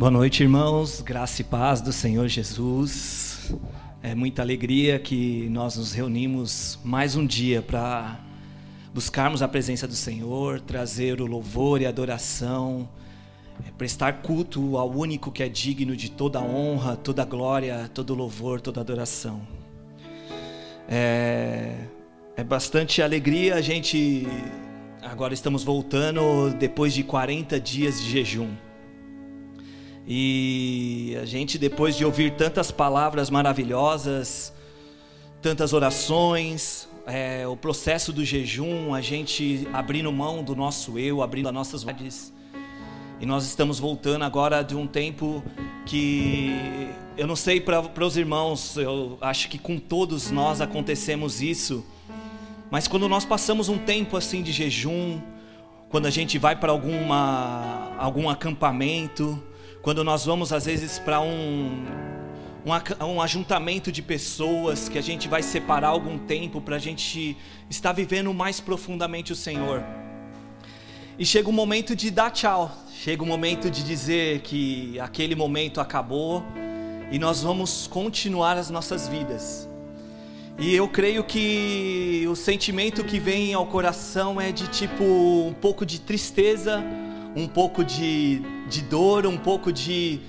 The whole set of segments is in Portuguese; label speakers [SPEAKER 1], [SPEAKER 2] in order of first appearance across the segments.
[SPEAKER 1] Boa noite, irmãos. Graça e paz do Senhor Jesus. É muita alegria que nós nos reunimos mais um dia para buscarmos a presença do Senhor, trazer o louvor e adoração, é, prestar culto ao único que é digno de toda honra, toda glória, todo louvor, toda adoração. É, é bastante alegria a gente. Agora estamos voltando depois de 40 dias de jejum. E a gente, depois de ouvir tantas palavras maravilhosas, tantas orações, é, o processo do jejum, a gente abrindo mão do nosso eu, abrindo as nossas vontades. E nós estamos voltando agora de um tempo que eu não sei para os irmãos, eu acho que com todos nós acontecemos isso. Mas quando nós passamos um tempo assim de jejum, quando a gente vai para alguma algum acampamento, quando nós vamos às vezes para um, um, um ajuntamento de pessoas que a gente vai separar algum tempo para a gente estar vivendo mais profundamente o Senhor. E chega o momento de dar tchau, chega o momento de dizer que aquele momento acabou e nós vamos continuar as nossas vidas. E eu creio que o sentimento que vem ao coração é de tipo um pouco de tristeza, um pouco de, de dor, um pouco de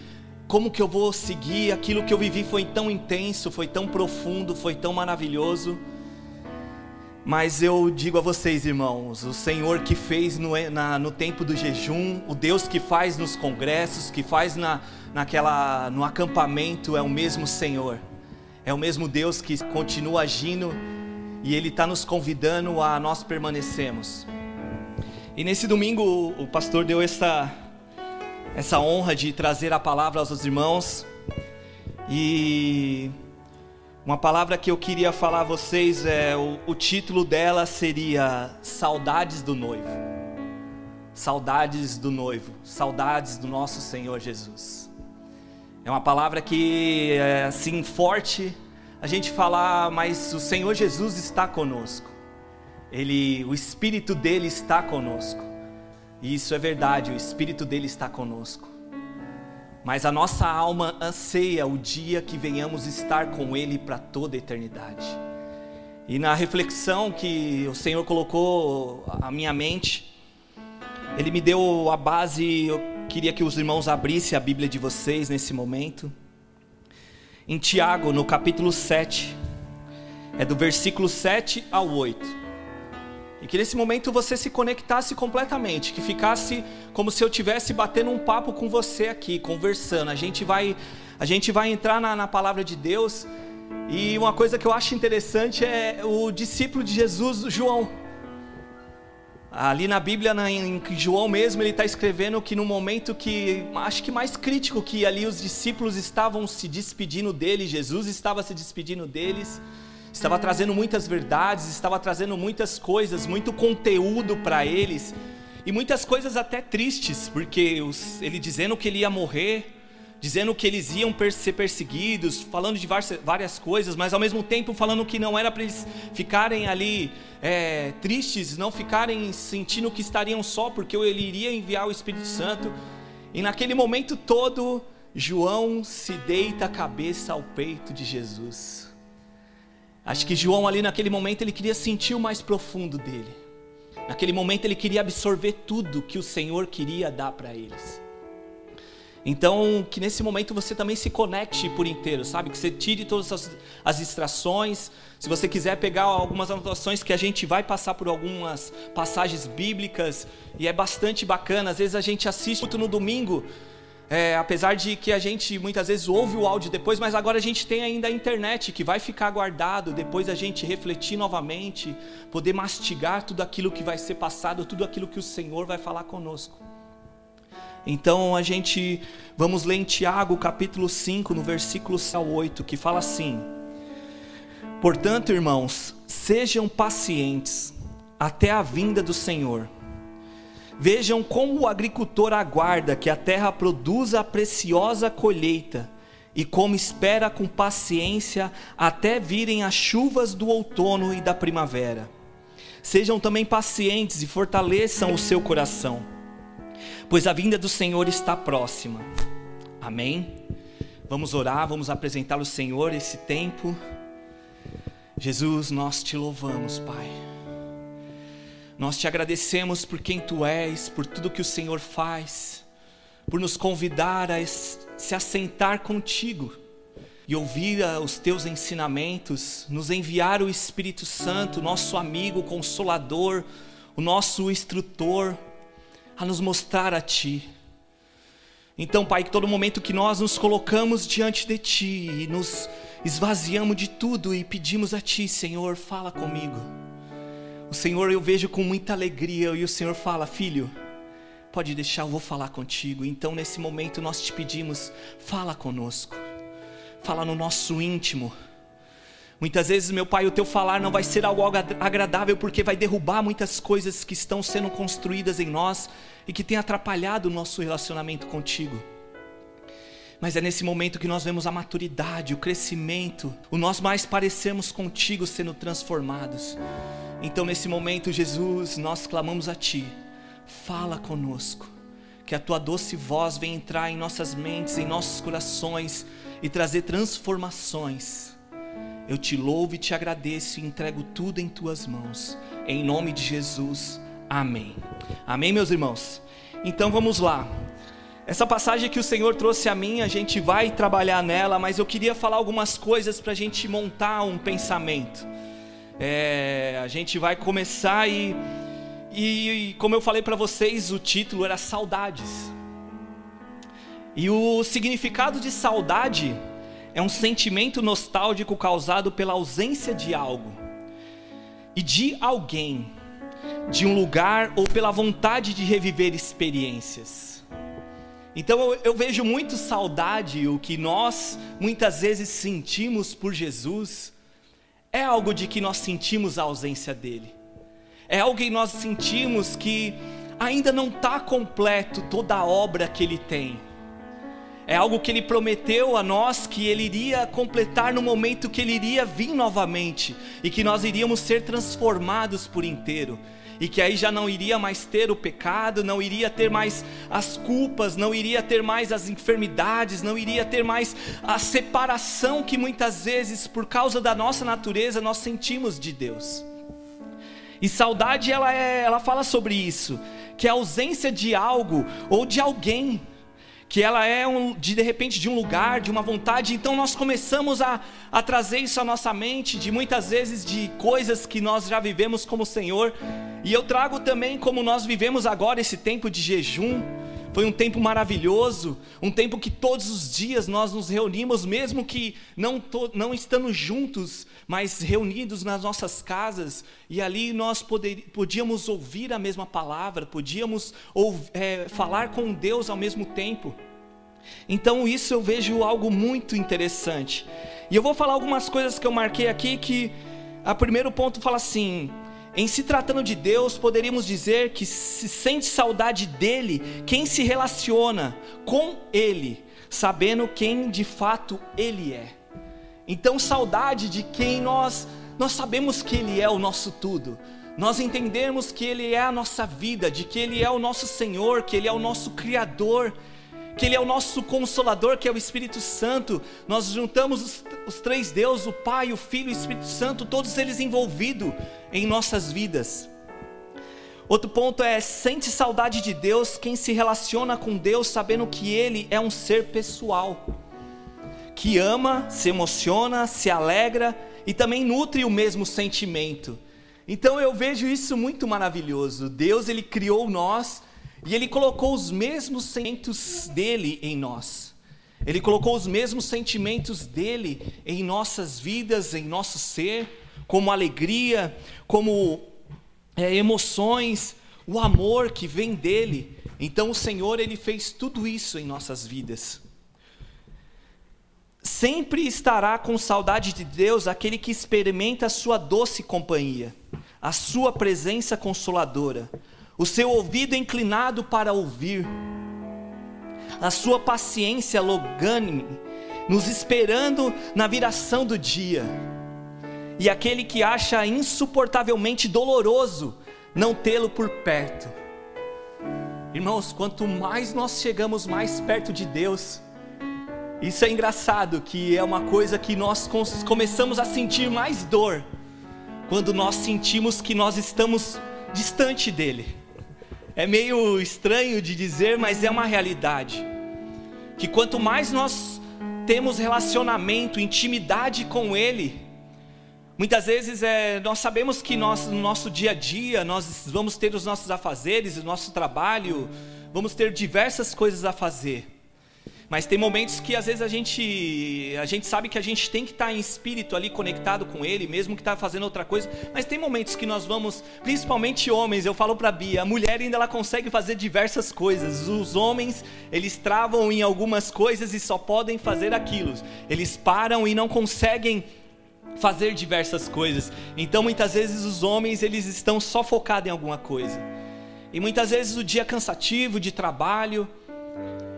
[SPEAKER 1] como que eu vou seguir aquilo que eu vivi foi tão intenso, foi tão profundo, foi tão maravilhoso. Mas eu digo a vocês, irmãos, o Senhor que fez no, na, no tempo do jejum, o Deus que faz nos congressos, que faz na, naquela, no acampamento, é o mesmo Senhor. É o mesmo Deus que continua agindo e Ele está nos convidando a nós permanecermos. E nesse domingo o pastor deu essa, essa honra de trazer a palavra aos irmãos. E uma palavra que eu queria falar a vocês é o, o título dela seria Saudades do Noivo. Saudades do noivo, saudades do nosso Senhor Jesus. É uma palavra que é assim forte a gente falar, mas o Senhor Jesus está conosco. Ele, o espírito dele está conosco. E isso é verdade, o espírito dele está conosco. Mas a nossa alma anseia o dia que venhamos estar com ele para toda a eternidade. E na reflexão que o Senhor colocou a minha mente, ele me deu a base, eu queria que os irmãos abrissem a Bíblia de vocês nesse momento. Em Tiago, no capítulo 7, é do versículo 7 ao 8. E que nesse momento você se conectasse completamente, que ficasse como se eu tivesse batendo um papo com você aqui, conversando. A gente vai, a gente vai entrar na, na palavra de Deus. E uma coisa que eu acho interessante é o discípulo de Jesus, João. Ali na Bíblia, em João mesmo, ele está escrevendo que no momento que, acho que mais crítico, que ali os discípulos estavam se despedindo dele, Jesus estava se despedindo deles estava trazendo muitas verdades, estava trazendo muitas coisas, muito conteúdo para eles, e muitas coisas até tristes, porque os, ele dizendo que ele ia morrer, dizendo que eles iam ser perseguidos, falando de várias coisas, mas ao mesmo tempo falando que não era para eles ficarem ali é, tristes, não ficarem sentindo que estariam só, porque ele iria enviar o Espírito Santo. E naquele momento todo, João se deita a cabeça ao peito de Jesus. Acho que João ali naquele momento ele queria sentir o mais profundo dele. Naquele momento ele queria absorver tudo que o Senhor queria dar para eles. Então, que nesse momento você também se conecte por inteiro, sabe? Que você tire todas as, as distrações. Se você quiser pegar algumas anotações que a gente vai passar por algumas passagens bíblicas e é bastante bacana. Às vezes a gente assiste muito no domingo, é, apesar de que a gente muitas vezes ouve o áudio depois, mas agora a gente tem ainda a internet que vai ficar guardado, depois a gente refletir novamente, poder mastigar tudo aquilo que vai ser passado, tudo aquilo que o Senhor vai falar conosco. Então a gente vamos ler em Tiago capítulo 5, no versículo 8, que fala assim: Portanto, irmãos, sejam pacientes até a vinda do Senhor. Vejam como o agricultor aguarda que a terra produza a preciosa colheita e como espera com paciência até virem as chuvas do outono e da primavera. Sejam também pacientes e fortaleçam o seu coração, pois a vinda do Senhor está próxima. Amém? Vamos orar, vamos apresentar ao Senhor esse tempo. Jesus, nós te louvamos, Pai. Nós te agradecemos por quem tu és, por tudo que o Senhor faz, por nos convidar a se assentar contigo e ouvir os teus ensinamentos, nos enviar o Espírito Santo, nosso amigo consolador, o nosso instrutor, a nos mostrar a Ti. Então, Pai, que todo momento que nós nos colocamos diante de Ti e nos esvaziamos de tudo e pedimos a Ti, Senhor, fala comigo. O Senhor eu vejo com muita alegria e o Senhor fala, filho, pode deixar, eu vou falar contigo. Então, nesse momento, nós te pedimos, fala conosco fala no nosso íntimo. Muitas vezes, meu Pai, o teu falar não vai ser algo agradável porque vai derrubar muitas coisas que estão sendo construídas em nós e que tem atrapalhado o nosso relacionamento contigo. Mas é nesse momento que nós vemos a maturidade, o crescimento, o nós mais parecermos contigo sendo transformados. Então, nesse momento, Jesus, nós clamamos a Ti, fala conosco, que a Tua doce voz venha entrar em nossas mentes, em nossos corações e trazer transformações. Eu te louvo e te agradeço e entrego tudo em tuas mãos. Em nome de Jesus. Amém. Amém, meus irmãos. Então vamos lá. Essa passagem que o Senhor trouxe a mim, a gente vai trabalhar nela, mas eu queria falar algumas coisas para a gente montar um pensamento. É, a gente vai começar e, e como eu falei para vocês, o título era Saudades. E o significado de saudade é um sentimento nostálgico causado pela ausência de algo e de alguém, de um lugar ou pela vontade de reviver experiências. Então eu, eu, vejo muito saudade, o que nós muitas vezes sentimos por Jesus, é algo de que nós sentimos a ausência dele, é algo que nós sentimos que ainda não está completo toda a obra que ele tem é algo que ele prometeu a nós que ele iria completar no momento que ele iria vir novamente e que nós iríamos ser transformados por inteiro. E que aí já não iria mais ter o pecado, não iria ter mais as culpas, não iria ter mais as enfermidades, não iria ter mais a separação que muitas vezes, por causa da nossa natureza, nós sentimos de Deus. E saudade, ela, é, ela fala sobre isso, que é a ausência de algo ou de alguém que ela é um, de, de repente de um lugar, de uma vontade, então nós começamos a, a trazer isso à nossa mente, de muitas vezes de coisas que nós já vivemos como Senhor, e eu trago também como nós vivemos agora esse tempo de jejum, foi um tempo maravilhoso, um tempo que todos os dias nós nos reunimos, mesmo que não, to, não estando juntos, mas reunidos nas nossas casas, e ali nós poder, podíamos ouvir a mesma palavra, podíamos ou, é, falar com Deus ao mesmo tempo. Então isso eu vejo algo muito interessante. E eu vou falar algumas coisas que eu marquei aqui que a primeiro ponto fala assim: em se tratando de Deus, poderíamos dizer que se sente saudade dele quem se relaciona com ele, sabendo quem de fato ele é. Então, saudade de quem nós nós sabemos que ele é o nosso tudo. Nós entendemos que ele é a nossa vida, de que ele é o nosso Senhor, que ele é o nosso criador que Ele é o nosso consolador, que é o Espírito Santo. Nós juntamos os, os três deuses, o Pai, o Filho e o Espírito Santo, todos eles envolvidos em nossas vidas. Outro ponto é: sente saudade de Deus quem se relaciona com Deus sabendo que Ele é um ser pessoal, que ama, se emociona, se alegra e também nutre o mesmo sentimento. Então eu vejo isso muito maravilhoso. Deus ele criou nós e ele colocou os mesmos sentimentos dele em nós. Ele colocou os mesmos sentimentos dele em nossas vidas, em nosso ser, como alegria, como é, emoções, o amor que vem dele. Então o Senhor ele fez tudo isso em nossas vidas. Sempre estará com saudade de Deus aquele que experimenta a sua doce companhia, a sua presença consoladora, o seu ouvido inclinado para ouvir, a sua paciência logânime, nos esperando na viração do dia, e aquele que acha insuportavelmente doloroso não tê-lo por perto. Irmãos, quanto mais nós chegamos mais perto de Deus, Isso é engraçado, que é uma coisa que nós começamos a sentir mais dor quando nós sentimos que nós estamos distante dele. É meio estranho de dizer, mas é uma realidade. Que quanto mais nós temos relacionamento, intimidade com ele, Muitas vezes é, nós sabemos que nós, no nosso dia a dia nós vamos ter os nossos afazeres, o nosso trabalho, vamos ter diversas coisas a fazer. Mas tem momentos que às vezes a gente, a gente sabe que a gente tem que estar em espírito ali conectado com Ele, mesmo que está fazendo outra coisa. Mas tem momentos que nós vamos, principalmente homens, eu falo para Bia, a mulher ainda ela consegue fazer diversas coisas. Os homens, eles travam em algumas coisas e só podem fazer aquilo. Eles param e não conseguem fazer diversas coisas. Então muitas vezes os homens eles estão só focados em alguma coisa. E muitas vezes o dia cansativo de trabalho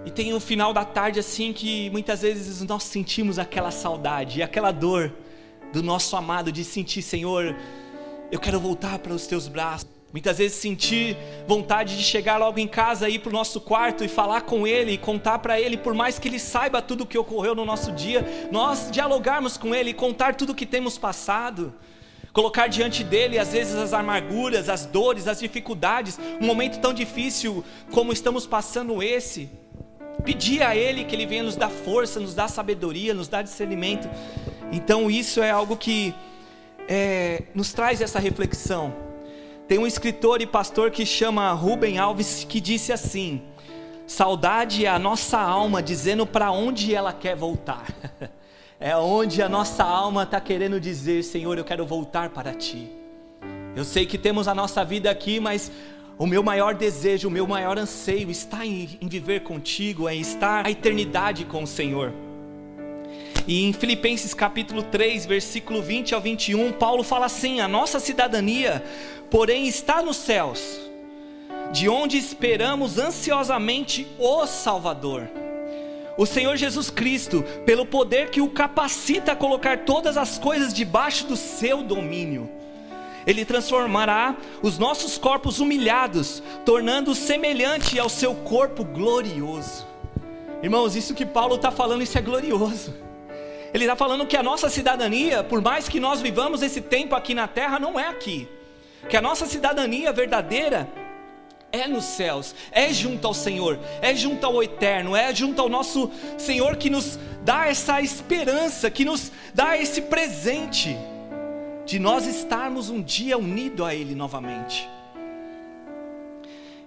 [SPEAKER 1] e tem o final da tarde assim que muitas vezes nós sentimos aquela saudade e aquela dor do nosso amado de sentir, Senhor, eu quero voltar para os teus braços. Muitas vezes sentir vontade de chegar logo em casa, ir para o nosso quarto e falar com Ele, e contar para Ele, por mais que Ele saiba tudo o que ocorreu no nosso dia, nós dialogarmos com Ele, contar tudo o que temos passado, colocar diante dele às vezes as amarguras, as dores, as dificuldades, um momento tão difícil como estamos passando esse, pedir a Ele que Ele venha nos dar força, nos dar sabedoria, nos dar discernimento. Então isso é algo que é, nos traz essa reflexão tem um escritor e pastor que chama Rubem Alves que disse assim: Saudade é a nossa alma dizendo para onde ela quer voltar. é onde a nossa alma está querendo dizer: Senhor, eu quero voltar para ti. Eu sei que temos a nossa vida aqui, mas o meu maior desejo, o meu maior anseio está em, em viver contigo, é estar a eternidade com o Senhor. E em Filipenses capítulo 3, versículo 20 ao 21, Paulo fala assim: a nossa cidadania porém está nos céus, de onde esperamos ansiosamente o Salvador. O Senhor Jesus Cristo, pelo poder que o capacita a colocar todas as coisas debaixo do seu domínio. Ele transformará os nossos corpos humilhados, tornando-os semelhante ao seu corpo glorioso. Irmãos, isso que Paulo está falando, isso é glorioso. Ele está falando que a nossa cidadania, por mais que nós vivamos esse tempo aqui na terra, não é aqui que a nossa cidadania verdadeira é nos céus, é junto ao Senhor, é junto ao Eterno, é junto ao nosso Senhor que nos dá essa esperança, que nos dá esse presente de nós estarmos um dia unidos a Ele novamente.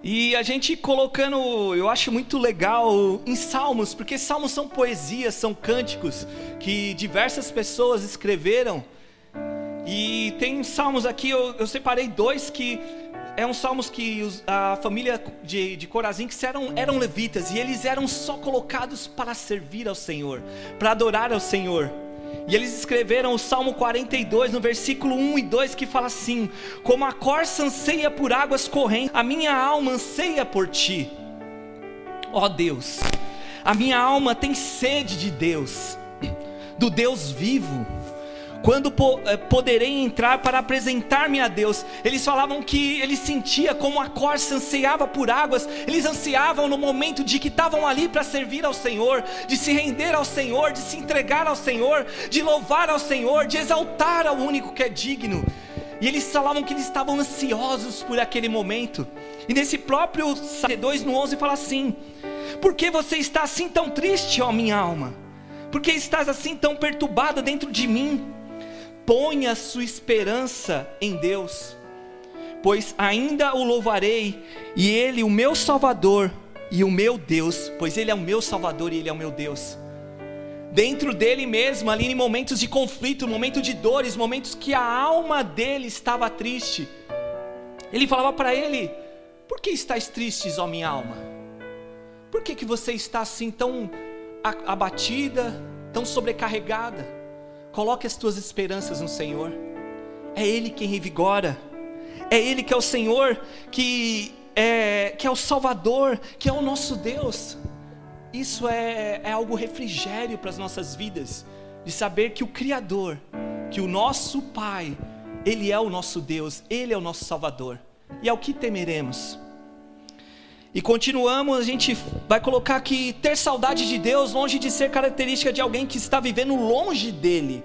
[SPEAKER 1] E a gente colocando, eu acho muito legal em salmos, porque salmos são poesias, são cânticos que diversas pessoas escreveram e tem salmos aqui, eu, eu separei dois que é um salmos que os, a família de, de Corazim que eram, eram levitas e eles eram só colocados para servir ao Senhor, para adorar ao Senhor. E eles escreveram o Salmo 42, no versículo 1 e 2, que fala assim: Como a corça anseia por águas correntes, a minha alma anseia por ti. Ó Deus, a minha alma tem sede de Deus, do Deus vivo quando po eh, poderei entrar para apresentar-me a Deus? Eles falavam que eles sentia como a corça ansiava por águas, eles ansiavam no momento de que estavam ali para servir ao Senhor, de se render ao Senhor, de se entregar ao Senhor, de louvar ao Senhor, de exaltar ao único que é digno. E eles falavam que eles estavam ansiosos por aquele momento. E nesse próprio 2 no 11 fala assim: Por que você está assim tão triste, ó minha alma? Por que estás assim tão perturbada dentro de mim? Ponha sua esperança em Deus, pois ainda o louvarei, e Ele, o meu Salvador e o meu Deus, pois Ele é o meu Salvador e Ele é o meu Deus. Dentro dele mesmo, ali em momentos de conflito, momentos de dores, momentos que a alma dele estava triste, ele falava para ele: Por que estás tristes, ó minha alma? Por que, que você está assim tão abatida, tão sobrecarregada? Coloque as tuas esperanças no Senhor. É Ele quem revigora. É Ele que é o Senhor, que é, que é o Salvador, que é o nosso Deus. Isso é, é algo refrigério para as nossas vidas, de saber que o Criador, que o nosso Pai, Ele é o nosso Deus, Ele é o nosso Salvador. E ao que temeremos? E continuamos, a gente vai colocar que ter saudade de Deus, longe de ser característica de alguém que está vivendo longe dele,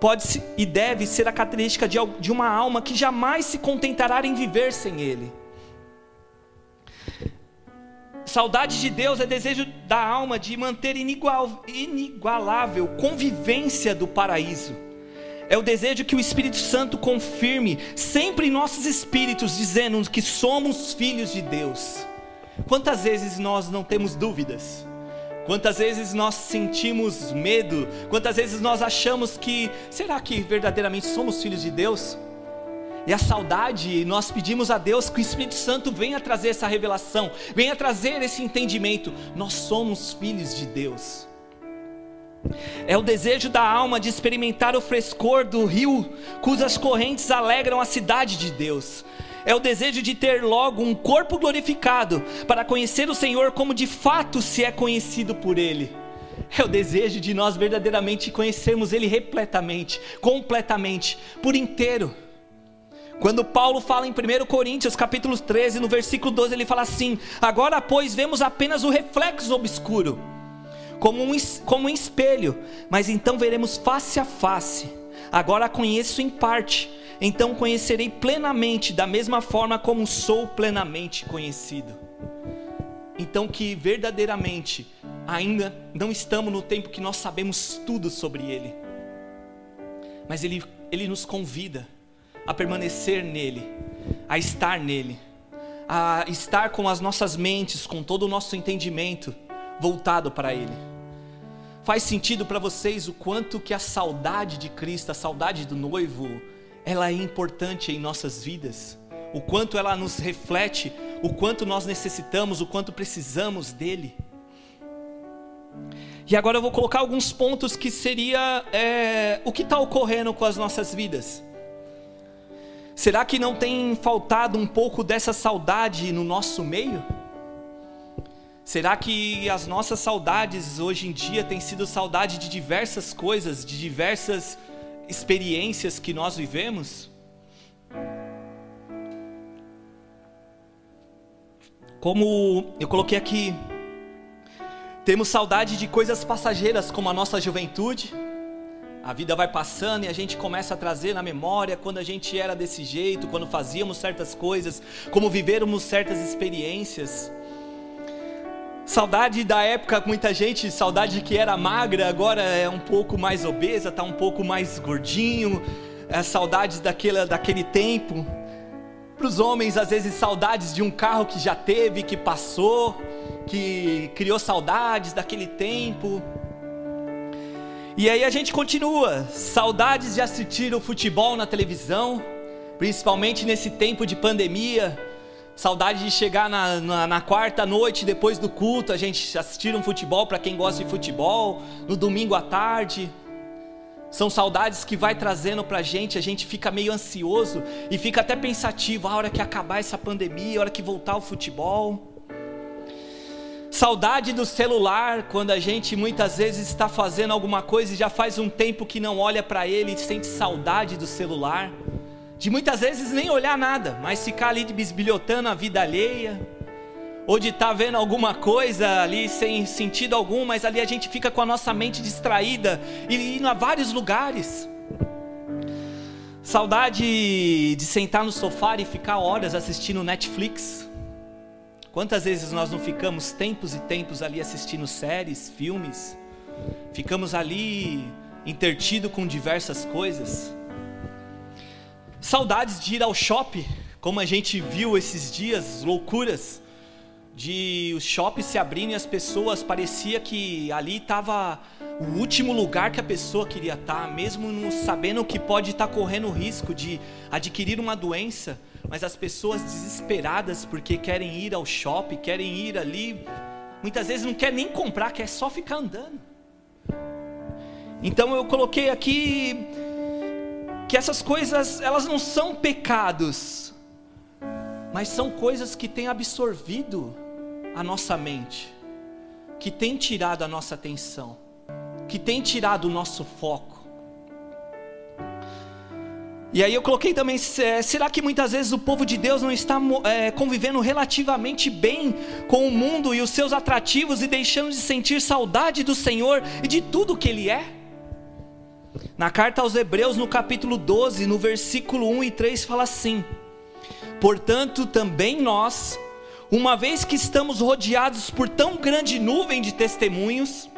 [SPEAKER 1] pode e deve ser a característica de, uma alma que jamais se contentará em viver sem ele. Saudade de Deus é desejo da alma de manter inigual, inigualável convivência do paraíso. É o desejo que o Espírito Santo confirme sempre em nossos espíritos, dizendo que somos filhos de Deus. Quantas vezes nós não temos dúvidas? Quantas vezes nós sentimos medo? Quantas vezes nós achamos que será que verdadeiramente somos filhos de Deus? E a saudade, nós pedimos a Deus que o Espírito Santo venha trazer essa revelação, venha trazer esse entendimento. Nós somos filhos de Deus. É o desejo da alma de experimentar o frescor do rio, cujas correntes alegram a cidade de Deus. É o desejo de ter logo um corpo glorificado, para conhecer o Senhor como de fato se é conhecido por Ele. É o desejo de nós verdadeiramente conhecermos Ele repletamente, completamente, por inteiro. Quando Paulo fala em 1 Coríntios, capítulo 13, no versículo 12, ele fala assim: Agora, pois, vemos apenas o reflexo obscuro, como um, como um espelho, mas então veremos face a face. Agora conheço em parte, então conhecerei plenamente, da mesma forma como sou plenamente conhecido. Então, que verdadeiramente ainda não estamos no tempo que nós sabemos tudo sobre Ele, mas Ele, Ele nos convida a permanecer nele, a estar nele, a estar com as nossas mentes, com todo o nosso entendimento voltado para Ele. Faz sentido para vocês o quanto que a saudade de Cristo, a saudade do noivo, ela é importante em nossas vidas? O quanto ela nos reflete, o quanto nós necessitamos, o quanto precisamos dele. E agora eu vou colocar alguns pontos que seria é, o que está ocorrendo com as nossas vidas. Será que não tem faltado um pouco dessa saudade no nosso meio? Será que as nossas saudades hoje em dia têm sido saudade de diversas coisas, de diversas experiências que nós vivemos? Como eu coloquei aqui, temos saudade de coisas passageiras como a nossa juventude, a vida vai passando e a gente começa a trazer na memória quando a gente era desse jeito, quando fazíamos certas coisas, como vivermos certas experiências. Saudade da época, muita gente, saudade que era magra, agora é um pouco mais obesa, está um pouco mais gordinho. É, saudades daquele, daquele tempo. Para os homens, às vezes, saudades de um carro que já teve, que passou, que criou saudades daquele tempo. E aí a gente continua, saudades de assistir o futebol na televisão, principalmente nesse tempo de pandemia, saudade de chegar na, na, na quarta noite depois do culto, a gente assistir um futebol para quem gosta de futebol, no domingo à tarde. São saudades que vai trazendo para a gente, a gente fica meio ansioso e fica até pensativo, a hora que acabar essa pandemia, a hora que voltar o futebol. Saudade do celular, quando a gente muitas vezes está fazendo alguma coisa e já faz um tempo que não olha para ele e sente saudade do celular. De muitas vezes nem olhar nada, mas ficar ali bisbilhotando a vida alheia. Ou de estar tá vendo alguma coisa ali sem sentido algum, mas ali a gente fica com a nossa mente distraída e indo a vários lugares. Saudade de sentar no sofá e ficar horas assistindo Netflix Quantas vezes nós não ficamos tempos e tempos ali assistindo séries, filmes, ficamos ali intertido com diversas coisas. Saudades de ir ao shopping, como a gente viu esses dias, loucuras de os shoppings se abrindo e as pessoas parecia que ali estava o último lugar que a pessoa queria estar, mesmo sabendo que pode estar correndo o risco de adquirir uma doença mas as pessoas desesperadas porque querem ir ao shopping, querem ir ali, muitas vezes não quer nem comprar, quer só ficar andando. Então eu coloquei aqui que essas coisas, elas não são pecados, mas são coisas que têm absorvido a nossa mente, que têm tirado a nossa atenção, que têm tirado o nosso foco. E aí eu coloquei também, é, será que muitas vezes o povo de Deus não está é, convivendo relativamente bem com o mundo e os seus atrativos e deixando de sentir saudade do Senhor e de tudo que Ele é? Na carta aos Hebreus, no capítulo 12, no versículo 1 e 3, fala assim: Portanto, também nós, uma vez que estamos rodeados por tão grande nuvem de testemunhos,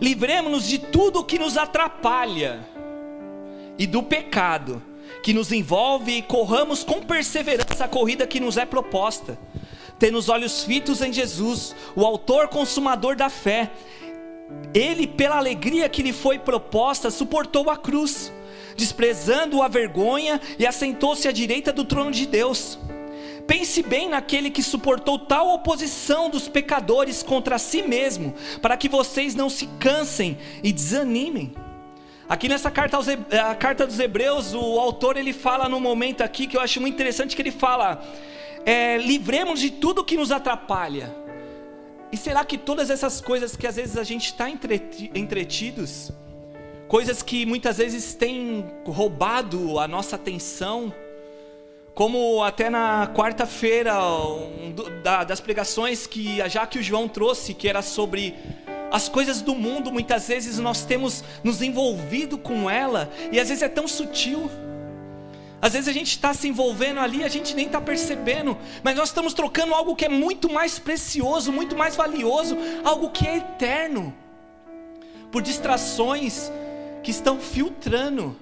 [SPEAKER 1] livremos-nos de tudo o que nos atrapalha e do pecado que nos envolve e corramos com perseverança a corrida que nos é proposta, tendo os olhos fitos em Jesus, o Autor Consumador da fé. Ele, pela alegria que lhe foi proposta, suportou a cruz, desprezando a vergonha e assentou-se à direita do trono de Deus. Pense bem naquele que suportou tal oposição dos pecadores contra si mesmo, para que vocês não se cansem e desanimem. Aqui nessa carta, a carta dos Hebreus, o autor ele fala num momento aqui que eu acho muito interessante que ele fala: é, livremos de tudo que nos atrapalha. E será que todas essas coisas que às vezes a gente está entretidos, coisas que muitas vezes têm roubado a nossa atenção, como até na quarta-feira um, das pregações que a Jaque e o João trouxe, que era sobre as coisas do mundo, muitas vezes nós temos nos envolvido com ela, e às vezes é tão sutil. Às vezes a gente está se envolvendo ali, a gente nem está percebendo, mas nós estamos trocando algo que é muito mais precioso, muito mais valioso, algo que é eterno, por distrações que estão filtrando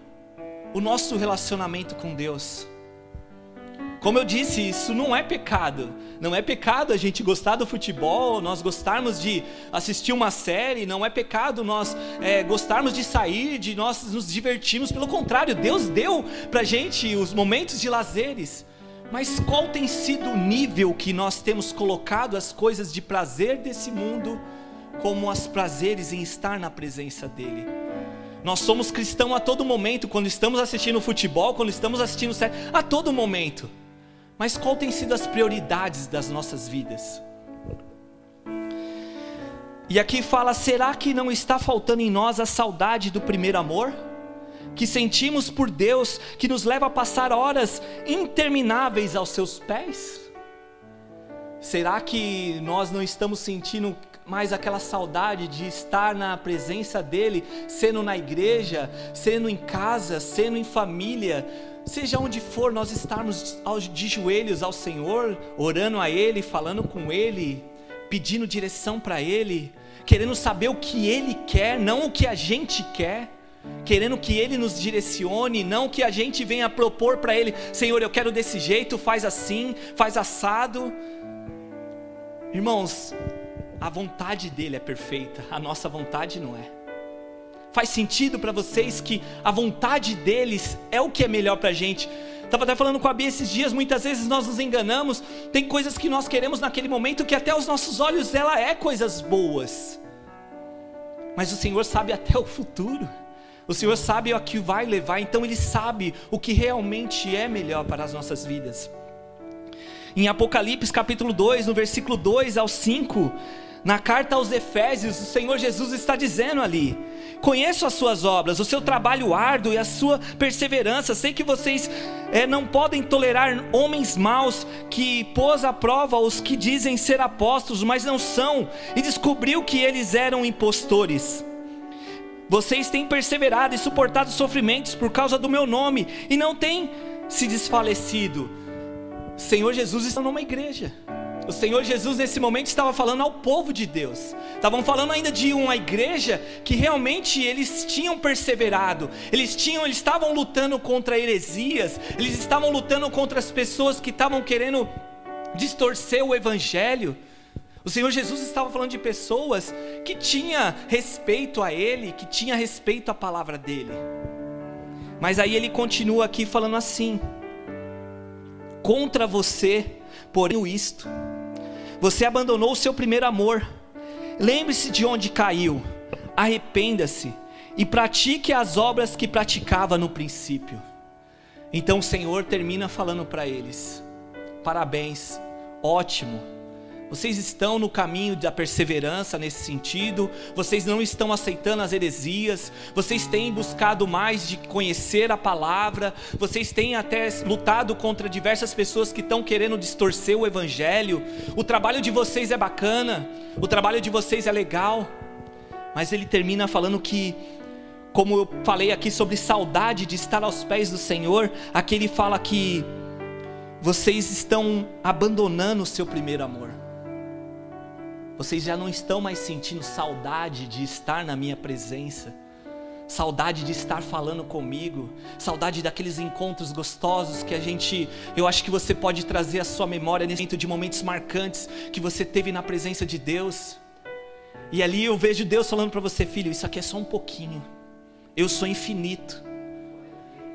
[SPEAKER 1] o nosso relacionamento com Deus. Como eu disse, isso não é pecado. Não é pecado a gente gostar do futebol, nós gostarmos de assistir uma série, não é pecado nós é, gostarmos de sair, de nós nos divertirmos. Pelo contrário, Deus deu para gente os momentos de lazeres. Mas qual tem sido o nível que nós temos colocado as coisas de prazer desse mundo como as prazeres em estar na presença dEle? Nós somos cristãos a todo momento, quando estamos assistindo futebol, quando estamos assistindo série, a todo momento. Mas qual tem sido as prioridades das nossas vidas? E aqui fala: será que não está faltando em nós a saudade do primeiro amor? Que sentimos por Deus, que nos leva a passar horas intermináveis aos seus pés? Será que nós não estamos sentindo mais aquela saudade de estar na presença dEle, sendo na igreja, sendo em casa, sendo em família, seja onde for, nós estarmos de joelhos ao Senhor, orando a Ele, falando com Ele, pedindo direção para Ele, querendo saber o que Ele quer, não o que a gente quer, querendo que Ele nos direcione, não que a gente venha propor para Ele, Senhor, eu quero desse jeito, faz assim, faz assado. Irmãos, a vontade dele é perfeita, a nossa vontade não é. Faz sentido para vocês que a vontade deles é o que é melhor para a gente? Estava até falando com a Bia esses dias, muitas vezes nós nos enganamos, tem coisas que nós queremos naquele momento que até os nossos olhos ela é coisas boas. Mas o Senhor sabe até o futuro. O Senhor sabe a que vai levar, então Ele sabe o que realmente é melhor para as nossas vidas. Em Apocalipse capítulo 2, no versículo 2 ao 5, na carta aos Efésios, o Senhor Jesus está dizendo ali: Conheço as suas obras, o seu trabalho árduo e a sua perseverança. Sei que vocês é, não podem tolerar homens maus que pôs à prova os que dizem ser apóstolos, mas não são, e descobriu que eles eram impostores. Vocês têm perseverado e suportado sofrimentos por causa do meu nome e não têm se desfalecido. Senhor Jesus está numa igreja. O Senhor Jesus nesse momento estava falando ao povo de Deus. Estavam falando ainda de uma igreja que realmente eles tinham perseverado. Eles tinham, eles estavam lutando contra heresias, eles estavam lutando contra as pessoas que estavam querendo distorcer o evangelho. O Senhor Jesus estava falando de pessoas que tinha respeito a ele, que tinha respeito à palavra dele. Mas aí ele continua aqui falando assim: contra você, porém isto você abandonou o seu primeiro amor. Lembre-se de onde caiu. Arrependa-se e pratique as obras que praticava no princípio. Então o Senhor termina falando para eles: Parabéns, ótimo. Vocês estão no caminho da perseverança nesse sentido, vocês não estão aceitando as heresias, vocês têm buscado mais de conhecer a palavra, vocês têm até lutado contra diversas pessoas que estão querendo distorcer o evangelho. O trabalho de vocês é bacana, o trabalho de vocês é legal, mas ele termina falando que como eu falei aqui sobre saudade de estar aos pés do Senhor, aqui ele fala que vocês estão abandonando o seu primeiro amor. Vocês já não estão mais sentindo saudade de estar na minha presença, saudade de estar falando comigo, saudade daqueles encontros gostosos que a gente, eu acho que você pode trazer à sua memória nesse momento de momentos marcantes que você teve na presença de Deus. E ali eu vejo Deus falando para você, filho, isso aqui é só um pouquinho. Eu sou infinito.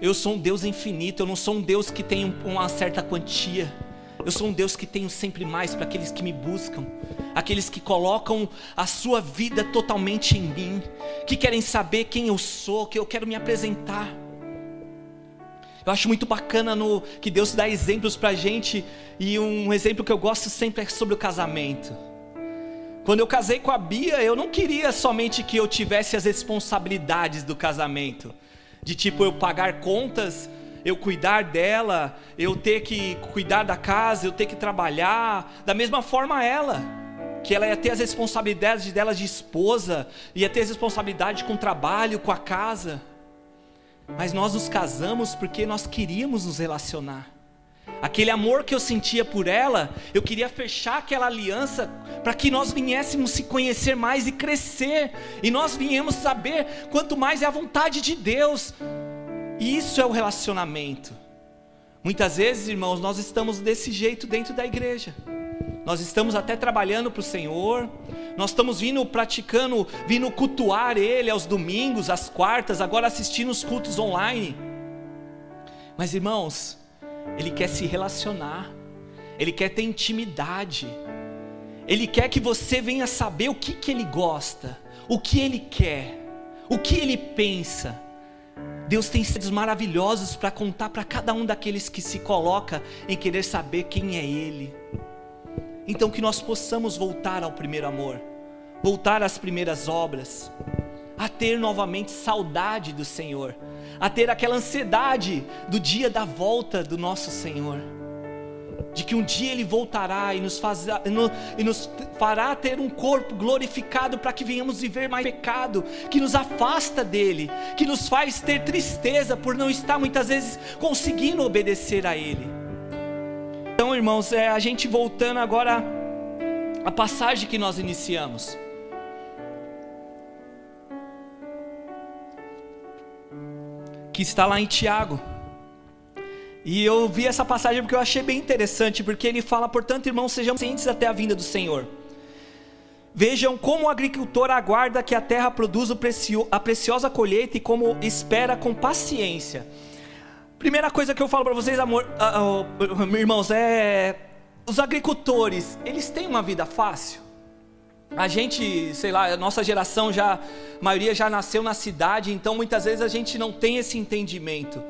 [SPEAKER 1] Eu sou um Deus infinito, eu não sou um Deus que tem uma certa quantia. Eu sou um Deus que tenho sempre mais para aqueles que me buscam, aqueles que colocam a sua vida totalmente em mim, que querem saber quem eu sou, que eu quero me apresentar. Eu acho muito bacana no que Deus dá exemplos para a gente, e um exemplo que eu gosto sempre é sobre o casamento. Quando eu casei com a Bia, eu não queria somente que eu tivesse as responsabilidades do casamento, de tipo eu pagar contas eu cuidar dela, eu ter que cuidar da casa, eu ter que trabalhar, da mesma forma ela, que ela ia ter as responsabilidades dela de esposa, ia ter as responsabilidades com o trabalho, com a casa. Mas nós nos casamos porque nós queríamos nos relacionar. Aquele amor que eu sentia por ela, eu queria fechar aquela aliança para que nós viéssemos se conhecer mais e crescer, e nós viemos saber quanto mais é a vontade de Deus, isso é o relacionamento. Muitas vezes, irmãos, nós estamos desse jeito dentro da igreja. Nós estamos até trabalhando para o Senhor, nós estamos vindo praticando, vindo cultuar Ele aos domingos, às quartas, agora assistindo os cultos online. Mas irmãos, Ele quer se relacionar, Ele quer ter intimidade, Ele quer que você venha saber o que, que Ele gosta, o que Ele quer, o que Ele pensa. Deus tem segredos maravilhosos para contar para cada um daqueles que se coloca em querer saber quem é Ele. Então que nós possamos voltar ao primeiro amor, voltar às primeiras obras, a ter novamente saudade do Senhor, a ter aquela ansiedade do dia da volta do nosso Senhor de que um dia Ele voltará e nos, faz, e nos fará ter um corpo glorificado para que venhamos viver mais pecado, que nos afasta dele, que nos faz ter tristeza por não estar muitas vezes conseguindo obedecer a Ele. Então, irmãos, é a gente voltando agora à passagem que nós iniciamos. Que está lá em Tiago. E eu vi essa passagem porque eu achei bem interessante, porque ele fala, portanto, irmãos, sejam cientes até a vinda do Senhor. Vejam como o agricultor aguarda que a terra produza a preciosa colheita e como espera com paciência. Primeira coisa que eu falo para vocês, amor, uh, uh, irmãos, é os agricultores, eles têm uma vida fácil. A gente, sei lá, a nossa geração já, a maioria já nasceu na cidade, então muitas vezes a gente não tem esse entendimento.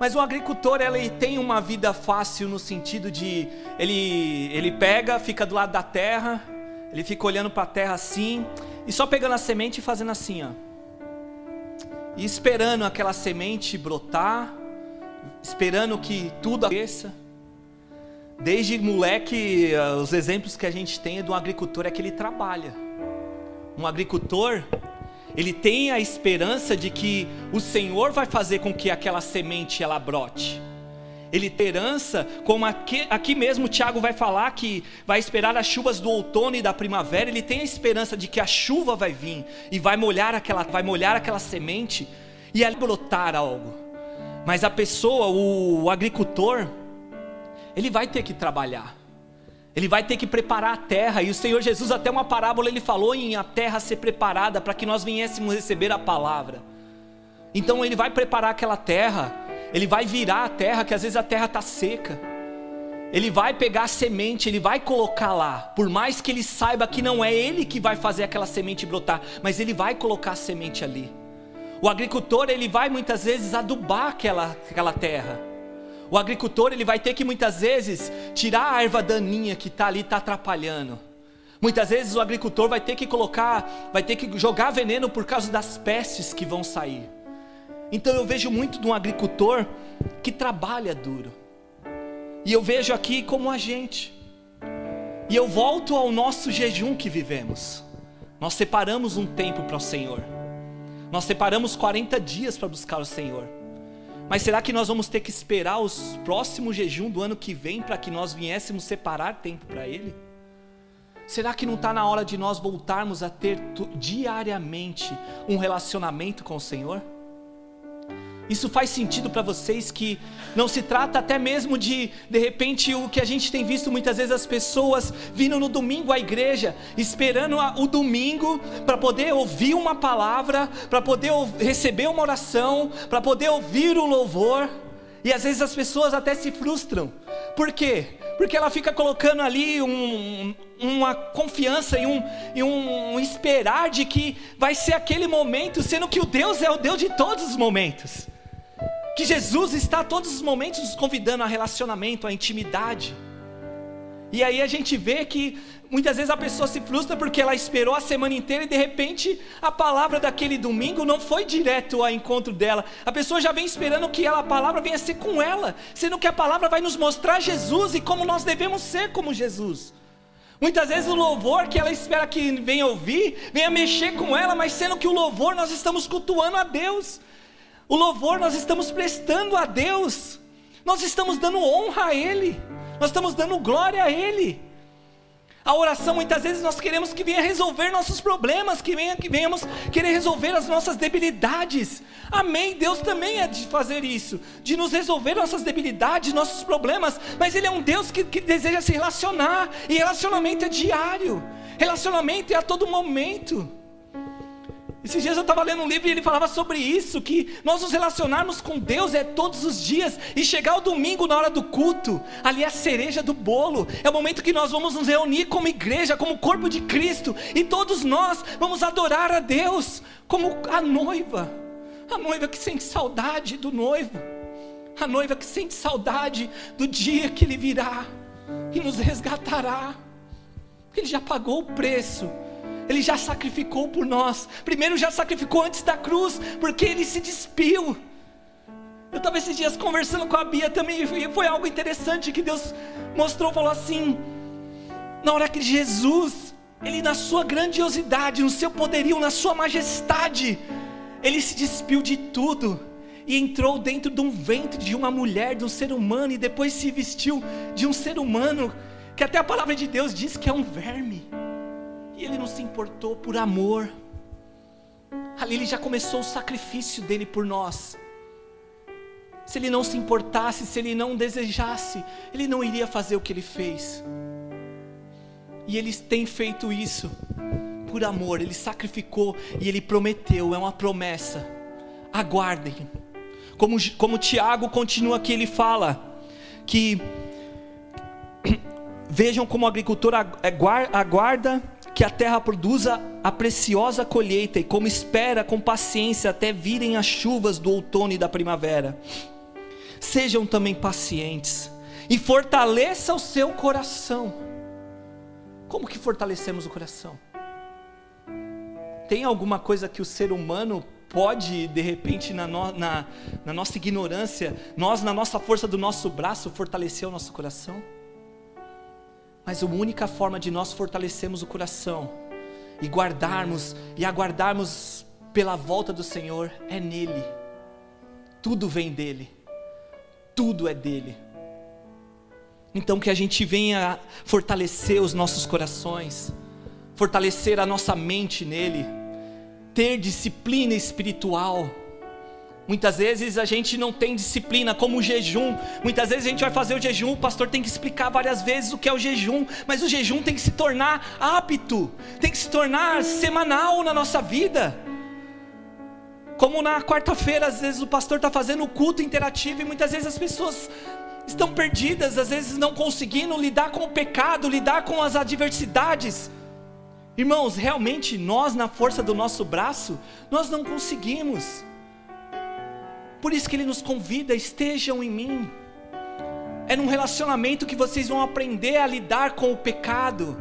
[SPEAKER 1] Mas o agricultor ele tem uma vida fácil no sentido de ele ele pega, fica do lado da terra, ele fica olhando para a terra assim e só pegando a semente e fazendo assim, ó. E esperando aquela semente brotar, esperando que tudo aconteça. Desde moleque, os exemplos que a gente tem é de um agricultor é que ele trabalha. Um agricultor, ele tem a esperança de que o Senhor vai fazer com que aquela semente ela brote. Ele tem esperança, como aqui, aqui mesmo o Tiago vai falar que vai esperar as chuvas do outono e da primavera, ele tem a esperança de que a chuva vai vir e vai molhar aquela, vai molhar aquela semente e ali brotar algo. Mas a pessoa, o agricultor, ele vai ter que trabalhar. Ele vai ter que preparar a terra, e o Senhor Jesus, até uma parábola, ele falou em a terra ser preparada para que nós viéssemos receber a palavra. Então ele vai preparar aquela terra, ele vai virar a terra, que às vezes a terra está seca. Ele vai pegar a semente, ele vai colocar lá, por mais que ele saiba que não é ele que vai fazer aquela semente brotar, mas ele vai colocar a semente ali. O agricultor, ele vai muitas vezes adubar aquela, aquela terra. O agricultor ele vai ter que muitas vezes tirar a erva daninha que está ali, está atrapalhando. Muitas vezes o agricultor vai ter que colocar, vai ter que jogar veneno por causa das pestes que vão sair. Então eu vejo muito de um agricultor que trabalha duro. E eu vejo aqui como a gente. E eu volto ao nosso jejum que vivemos. Nós separamos um tempo para o Senhor. Nós separamos 40 dias para buscar o Senhor. Mas será que nós vamos ter que esperar os próximos jejum do ano que vem para que nós viéssemos separar tempo para Ele? Será que não está na hora de nós voltarmos a ter diariamente um relacionamento com o Senhor? Isso faz sentido para vocês que não se trata até mesmo de, de repente, o que a gente tem visto muitas vezes as pessoas vindo no domingo à igreja, esperando o domingo para poder ouvir uma palavra, para poder receber uma oração, para poder ouvir o louvor. E às vezes as pessoas até se frustram. Por quê? Porque ela fica colocando ali um, uma confiança e um, e um esperar de que vai ser aquele momento, sendo que o Deus é o Deus de todos os momentos que Jesus está a todos os momentos nos convidando a relacionamento, a intimidade. E aí a gente vê que muitas vezes a pessoa se frustra porque ela esperou a semana inteira e de repente a palavra daquele domingo não foi direto ao encontro dela. A pessoa já vem esperando que ela, a palavra venha ser com ela, sendo que a palavra vai nos mostrar Jesus e como nós devemos ser como Jesus. Muitas vezes o louvor que ela espera que venha ouvir, venha mexer com ela, mas sendo que o louvor nós estamos cultuando a Deus. O louvor nós estamos prestando a Deus, nós estamos dando honra a Ele, nós estamos dando glória a Ele. A oração muitas vezes nós queremos que venha resolver nossos problemas, que venha que venhamos querer resolver as nossas debilidades. Amém. Deus também é de fazer isso, de nos resolver nossas debilidades, nossos problemas. Mas Ele é um Deus que, que deseja se relacionar e relacionamento é diário. Relacionamento é a todo momento. Esses dias eu estava lendo um livro e ele falava sobre isso: que nós nos relacionarmos com Deus é todos os dias, e chegar o domingo na hora do culto, ali é a cereja do bolo, é o momento que nós vamos nos reunir como igreja, como corpo de Cristo, e todos nós vamos adorar a Deus como a noiva, a noiva que sente saudade do noivo, a noiva que sente saudade do dia que ele virá e nos resgatará, ele já pagou o preço ele já sacrificou por nós. Primeiro já sacrificou antes da cruz, porque ele se despiu. Eu estava esses dias conversando com a Bia também, e foi algo interessante que Deus mostrou, falou assim: na hora que Jesus, ele na sua grandiosidade, no seu poderio, na sua majestade, ele se despiu de tudo e entrou dentro de um ventre de uma mulher, de um ser humano, e depois se vestiu de um ser humano, que até a palavra de Deus diz que é um verme. E ele não se importou por amor. Ali ele já começou o sacrifício dele por nós. Se ele não se importasse, se ele não desejasse, ele não iria fazer o que ele fez. E ele tem feito isso por amor, ele sacrificou e ele prometeu, é uma promessa. Aguardem. Como, como Tiago continua aqui, ele fala que vejam como o agricultor aguarda que a terra produza a preciosa colheita e como espera com paciência até virem as chuvas do outono e da primavera. Sejam também pacientes e fortaleça o seu coração. Como que fortalecemos o coração? Tem alguma coisa que o ser humano pode, de repente, na, no, na, na nossa ignorância, nós, na nossa força do nosso braço, fortalecer o nosso coração? Mas a única forma de nós fortalecermos o coração e guardarmos e aguardarmos pela volta do Senhor é nele. Tudo vem dele. Tudo é dele. Então que a gente venha fortalecer os nossos corações, fortalecer a nossa mente nele, ter disciplina espiritual Muitas vezes a gente não tem disciplina, como o jejum. Muitas vezes a gente vai fazer o jejum, o pastor tem que explicar várias vezes o que é o jejum, mas o jejum tem que se tornar hábito, tem que se tornar semanal na nossa vida. Como na quarta-feira, às vezes o pastor está fazendo o culto interativo e muitas vezes as pessoas estão perdidas, às vezes não conseguindo lidar com o pecado, lidar com as adversidades. Irmãos, realmente nós, na força do nosso braço, nós não conseguimos. Por isso que ele nos convida, estejam em mim. É num relacionamento que vocês vão aprender a lidar com o pecado,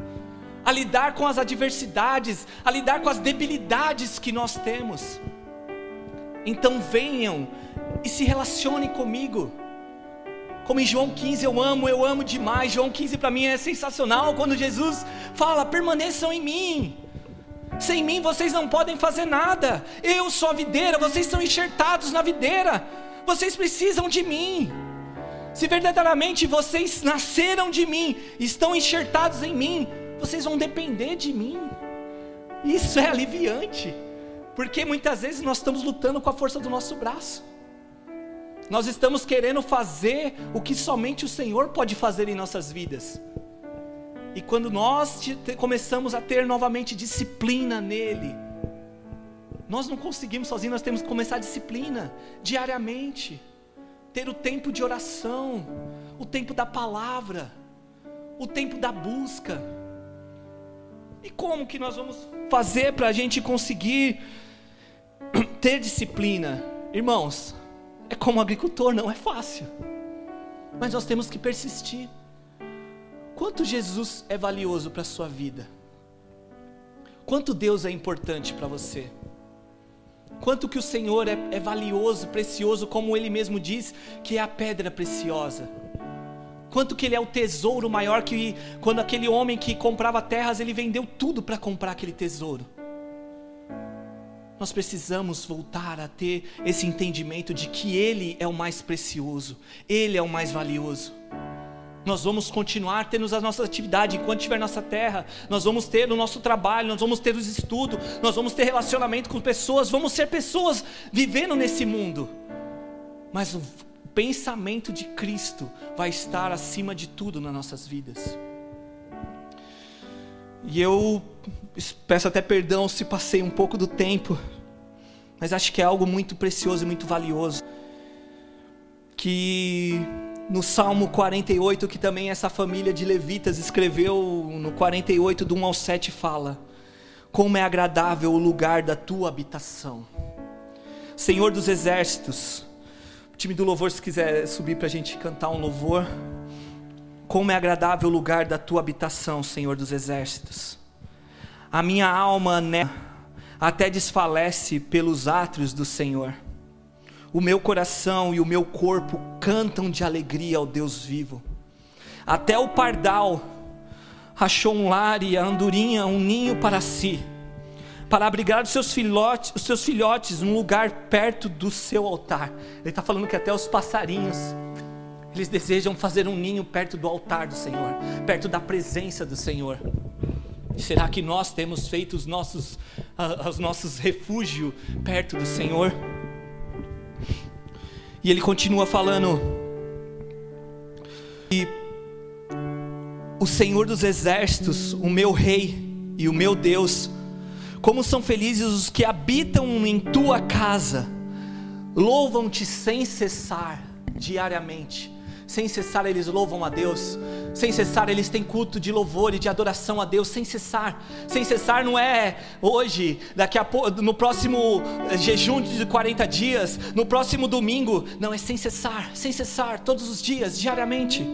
[SPEAKER 1] a lidar com as adversidades, a lidar com as debilidades que nós temos. Então venham e se relacionem comigo. Como em João 15 eu amo, eu amo demais. João 15 para mim é sensacional quando Jesus fala: permaneçam em mim. Sem mim vocês não podem fazer nada. Eu sou a videira, vocês estão enxertados na videira. Vocês precisam de mim. Se verdadeiramente vocês nasceram de mim, estão enxertados em mim, vocês vão depender de mim. Isso é aliviante, porque muitas vezes nós estamos lutando com a força do nosso braço. Nós estamos querendo fazer o que somente o Senhor pode fazer em nossas vidas. E quando nós começamos a ter novamente disciplina nele, nós não conseguimos sozinhos, nós temos que começar a disciplina diariamente. Ter o tempo de oração, o tempo da palavra, o tempo da busca. E como que nós vamos fazer para a gente conseguir ter disciplina? Irmãos, é como agricultor, não é fácil. Mas nós temos que persistir. Quanto Jesus é valioso para a sua vida? Quanto Deus é importante para você? Quanto que o Senhor é, é, valioso, precioso, como Ele mesmo diz, que é a pedra preciosa. Quanto que Ele é o tesouro maior que quando aquele homem que comprava terras, ele vendeu tudo para comprar aquele tesouro. Nós precisamos voltar a ter esse entendimento de que Ele é o mais precioso, Ele é o mais valioso. Nós vamos continuar tendo a nossa atividade enquanto tiver nossa terra. Nós vamos ter o nosso trabalho, nós vamos ter os estudos, nós vamos ter relacionamento com pessoas, vamos ser pessoas vivendo nesse mundo. Mas o pensamento de Cristo vai estar acima de tudo nas nossas vidas. E eu peço até perdão se passei um pouco do tempo, mas acho que é algo muito precioso e muito valioso. Que no Salmo 48, que também essa família de levitas escreveu no 48, do 1 ao 7, fala: Como é agradável o lugar da tua habitação, Senhor dos exércitos. O time do louvor, se quiser subir para a gente cantar um louvor. Como é agradável o lugar da tua habitação, Senhor dos exércitos. A minha alma né, até desfalece pelos átrios do Senhor. O meu coração e o meu corpo cantam de alegria ao Deus vivo. Até o pardal achou um lar e a andorinha um ninho para si, para abrigar os seus filhotes, os seus filhotes num lugar perto do seu altar. Ele está falando que até os passarinhos eles desejam fazer um ninho perto do altar do Senhor, perto da presença do Senhor. Será que nós temos feito os nossos, uh, os nossos refúgios perto do Senhor? E ele continua falando. E o Senhor dos exércitos, o meu rei e o meu Deus, como são felizes os que habitam em tua casa, louvam-te sem cessar diariamente sem cessar eles louvam a Deus, sem cessar eles têm culto de louvor e de adoração a Deus, sem cessar. Sem cessar não é hoje, daqui a pouco, no próximo eh, jejum de 40 dias, no próximo domingo, não é sem cessar, sem cessar, todos os dias, diariamente.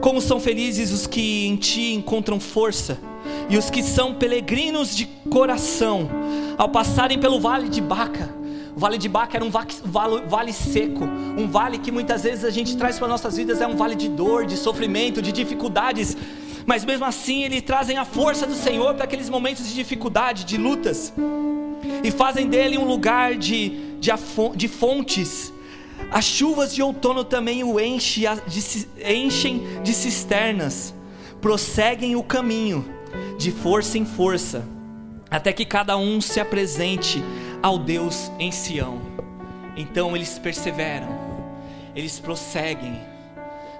[SPEAKER 1] Como são felizes os que em ti encontram força, e os que são peregrinos de coração, ao passarem pelo vale de Baca o vale de Baca era um vale, seco, um vale que muitas vezes a gente traz para nossas vidas é um vale de dor, de sofrimento, de dificuldades, mas mesmo assim eles trazem a força do Senhor para aqueles momentos de dificuldade, de lutas, e fazem dele um lugar de, de, de fontes. As chuvas de outono também o de, enchem de cisternas, prosseguem o caminho de força em força, até que cada um se apresente ao Deus em Sião. Então eles perseveram, eles prosseguem.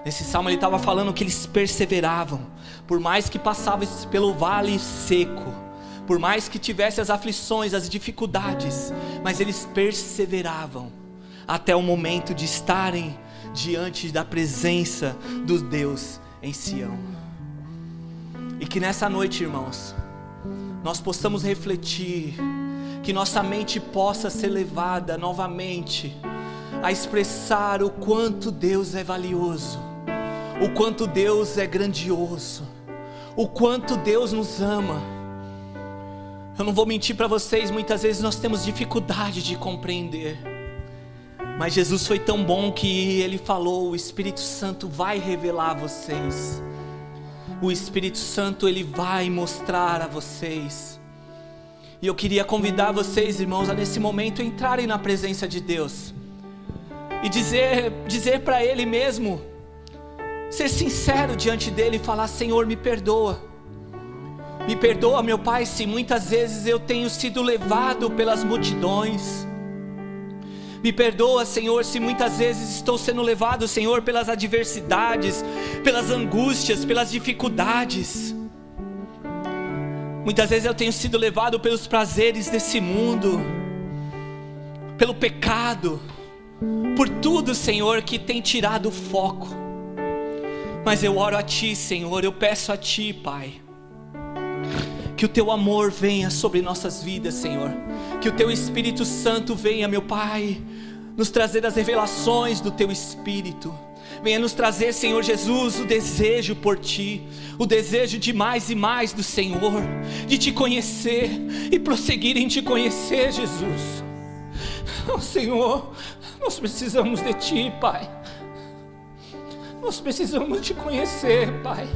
[SPEAKER 1] Nesse salmo ele estava falando que eles perseveravam, por mais que passavam pelo vale seco, por mais que tivesse as aflições, as dificuldades, mas eles perseveravam até o momento de estarem diante da presença do Deus em Sião. E que nessa noite, irmãos, nós possamos refletir que nossa mente possa ser levada novamente a expressar o quanto Deus é valioso, o quanto Deus é grandioso, o quanto Deus nos ama. Eu não vou mentir para vocês, muitas vezes nós temos dificuldade de compreender. Mas Jesus foi tão bom que ele falou: "O Espírito Santo vai revelar a vocês. O Espírito Santo ele vai mostrar a vocês." E eu queria convidar vocês, irmãos, a nesse momento entrarem na presença de Deus e dizer, dizer para Ele mesmo, ser sincero diante dele e falar: Senhor, me perdoa. Me perdoa, meu Pai, se muitas vezes eu tenho sido levado pelas multidões. Me perdoa, Senhor, se muitas vezes estou sendo levado, Senhor, pelas adversidades, pelas angústias, pelas dificuldades. Muitas vezes eu tenho sido levado pelos prazeres desse mundo, pelo pecado, por tudo, Senhor, que tem tirado o foco. Mas eu oro a Ti, Senhor, eu peço a Ti, Pai, que o Teu amor venha sobre nossas vidas, Senhor, que o Teu Espírito Santo venha, meu Pai, nos trazer as revelações do Teu Espírito Venha nos trazer, Senhor Jesus, o desejo por Ti, o desejo de mais e mais do Senhor, de Te conhecer e prosseguir em Te conhecer, Jesus. Oh, Senhor, nós precisamos de Ti, Pai. Nós precisamos Te conhecer, Pai.